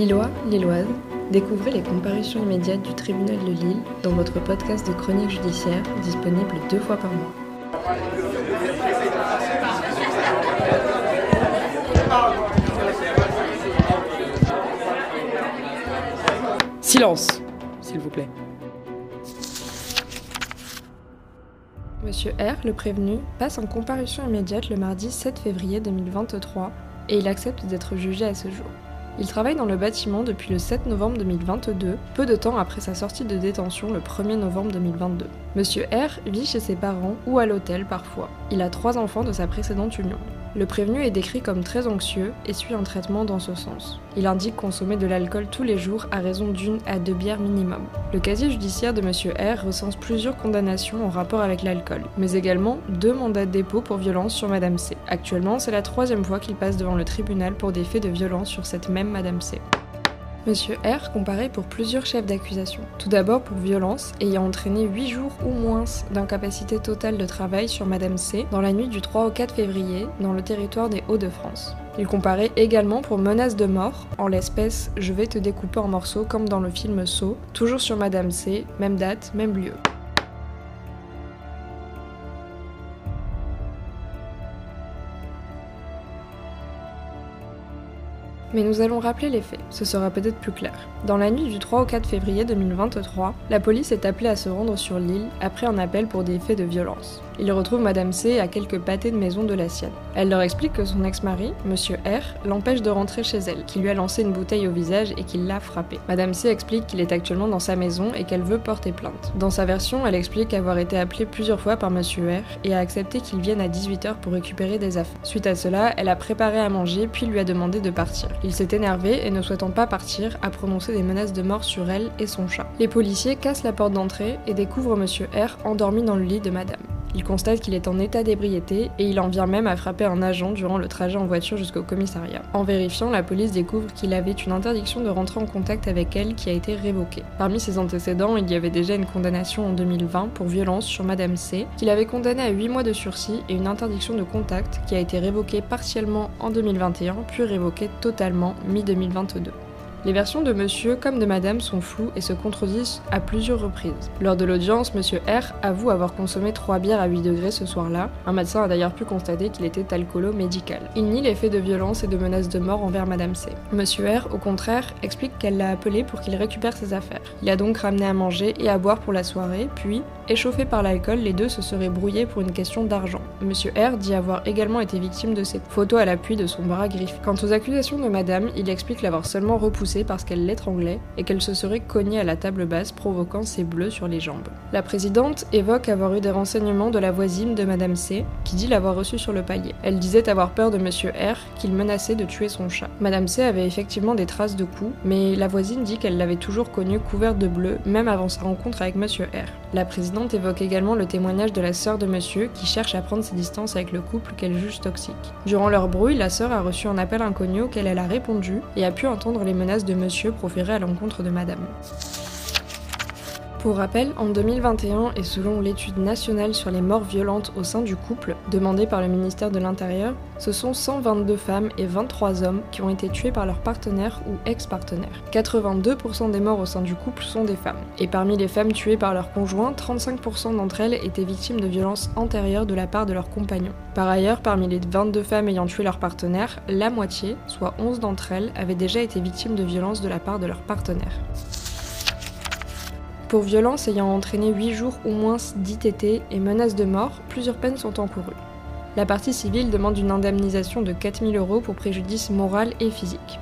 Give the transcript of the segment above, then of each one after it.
Lillois, Lilloise, découvrez les comparutions immédiates du tribunal de Lille dans votre podcast de chronique judiciaire disponible deux fois par mois. Silence, s'il vous plaît. Monsieur R, le prévenu, passe en comparution immédiate le mardi 7 février 2023 et il accepte d'être jugé à ce jour. Il travaille dans le bâtiment depuis le 7 novembre 2022, peu de temps après sa sortie de détention le 1er novembre 2022. Monsieur R vit chez ses parents ou à l'hôtel parfois. Il a trois enfants de sa précédente union. Le prévenu est décrit comme très anxieux et suit un traitement dans ce sens. Il indique consommer de l'alcool tous les jours à raison d'une à deux bières minimum. Le casier judiciaire de M. R recense plusieurs condamnations en rapport avec l'alcool, mais également deux mandats de dépôt pour violence sur Madame C. Actuellement, c'est la troisième fois qu'il passe devant le tribunal pour des faits de violence sur cette même Madame C. Monsieur R comparé pour plusieurs chefs d'accusation. Tout d'abord pour violence ayant entraîné 8 jours ou moins d'incapacité totale de travail sur Madame C dans la nuit du 3 au 4 février dans le territoire des Hauts-de-France. Il comparait également pour menace de mort, en l'espèce je vais te découper en morceaux comme dans le film Saut, toujours sur Madame C, même date, même lieu. Mais nous allons rappeler les faits, ce sera peut-être plus clair. Dans la nuit du 3 au 4 février 2023, la police est appelée à se rendre sur l'île après un appel pour des faits de violence. Ils retrouvent Madame C à quelques pâtés de maison de la sienne. Elle leur explique que son ex-mari, Monsieur R, l'empêche de rentrer chez elle, qu'il lui a lancé une bouteille au visage et qu'il l'a frappé. Madame C explique qu'il est actuellement dans sa maison et qu'elle veut porter plainte. Dans sa version, elle explique avoir été appelée plusieurs fois par Monsieur R et a accepté qu'il vienne à 18h pour récupérer des affaires. Suite à cela, elle a préparé à manger puis lui a demandé de partir. Il s'est énervé et ne souhaitant pas partir, a prononcé des menaces de mort sur elle et son chat. Les policiers cassent la porte d'entrée et découvrent Monsieur R endormi dans le lit de Madame. Il constate qu'il est en état d'ébriété et il en vient même à frapper un agent durant le trajet en voiture jusqu'au commissariat. En vérifiant, la police découvre qu'il avait une interdiction de rentrer en contact avec elle qui a été révoquée. Parmi ses antécédents, il y avait déjà une condamnation en 2020 pour violence sur Madame C, qu'il avait condamnée à 8 mois de sursis et une interdiction de contact qui a été révoquée partiellement en 2021 puis révoquée totalement mi-2022. Les versions de monsieur comme de madame sont floues et se contredisent à plusieurs reprises. Lors de l'audience, monsieur R avoue avoir consommé 3 bières à 8 degrés ce soir-là. Un médecin a d'ailleurs pu constater qu'il était alcoolo-médical. Il nie les faits de violence et de menaces de mort envers madame C. Monsieur R, au contraire, explique qu'elle l'a appelé pour qu'il récupère ses affaires. Il a donc ramené à manger et à boire pour la soirée, puis, échauffés par l'alcool, les deux se seraient brouillés pour une question d'argent. Monsieur R dit avoir également été victime de cette photo à l'appui de son bras griffé. Quant aux accusations de madame, il explique l'avoir seulement repoussé parce qu'elle l'étranglait et qu'elle se serait cognée à la table basse provoquant ses bleus sur les jambes. La présidente évoque avoir eu des renseignements de la voisine de Madame C, qui dit l'avoir reçu sur le palier. Elle disait avoir peur de Monsieur R, qu'il menaçait de tuer son chat. Madame C avait effectivement des traces de coups, mais la voisine dit qu'elle l'avait toujours connue couverte de bleu, même avant sa rencontre avec Monsieur R. évoque également le témoignage de la sœur de Monsieur, qui cherche à prendre ses distances avec le couple qu'elle juge toxique. Durant leur brouille, la sœur a reçu un appel inconnu auquel elle a répondu et a pu entendre les menaces de monsieur proféré à l'encontre de madame. Pour rappel, en 2021 et selon l'étude nationale sur les morts violentes au sein du couple, demandée par le ministère de l'Intérieur, ce sont 122 femmes et 23 hommes qui ont été tués par leur partenaire ou ex-partenaire. 82% des morts au sein du couple sont des femmes. Et parmi les femmes tuées par leur conjoint, 35% d'entre elles étaient victimes de violences antérieures de la part de leurs compagnons. Par ailleurs, parmi les 22 femmes ayant tué leur partenaire, la moitié, soit 11 d'entre elles, avaient déjà été victimes de violences de la part de leur partenaire. Pour violence ayant entraîné 8 jours ou moins d'ITT et menaces de mort, plusieurs peines sont encourues. La partie civile demande une indemnisation de 4000 euros pour préjudice moral et physique.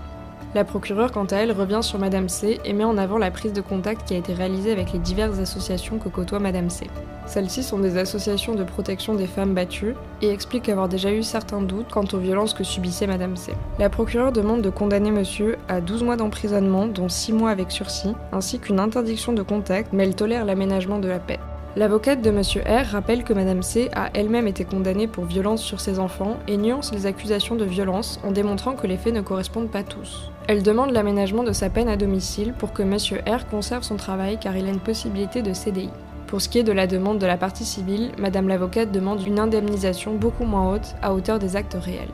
La procureure, quant à elle, revient sur Madame C et met en avant la prise de contact qui a été réalisée avec les diverses associations que côtoie Madame C. Celles-ci sont des associations de protection des femmes battues et expliquent avoir déjà eu certains doutes quant aux violences que subissait Madame C. La procureure demande de condamner monsieur à 12 mois d'emprisonnement, dont 6 mois avec sursis, ainsi qu'une interdiction de contact, mais elle tolère l'aménagement de la paix. L'avocate de Monsieur R rappelle que Madame C a elle-même été condamnée pour violence sur ses enfants et nuance les accusations de violence en démontrant que les faits ne correspondent pas tous. Elle demande l'aménagement de sa peine à domicile pour que Monsieur R conserve son travail car il a une possibilité de CDI. Pour ce qui est de la demande de la partie civile, Madame l'avocate demande une indemnisation beaucoup moins haute à hauteur des actes réels.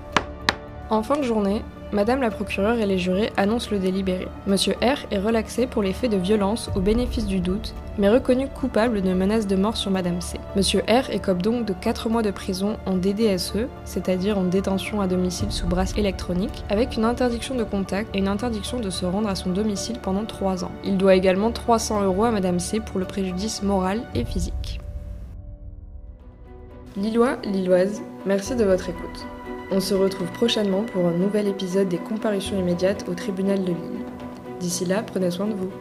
En fin de journée, Madame la procureure et les jurés annoncent le délibéré. Monsieur R est relaxé pour les faits de violence au bénéfice du doute, mais reconnu coupable de menaces de mort sur Madame C. Monsieur R écope donc de 4 mois de prison en DDSE, c'est-à-dire en détention à domicile sous brasse électronique, avec une interdiction de contact et une interdiction de se rendre à son domicile pendant 3 ans. Il doit également 300 euros à Madame C pour le préjudice moral et physique. Lillois, Lilloise, merci de votre écoute. On se retrouve prochainement pour un nouvel épisode des comparutions immédiates au tribunal de Lille. D'ici là, prenez soin de vous.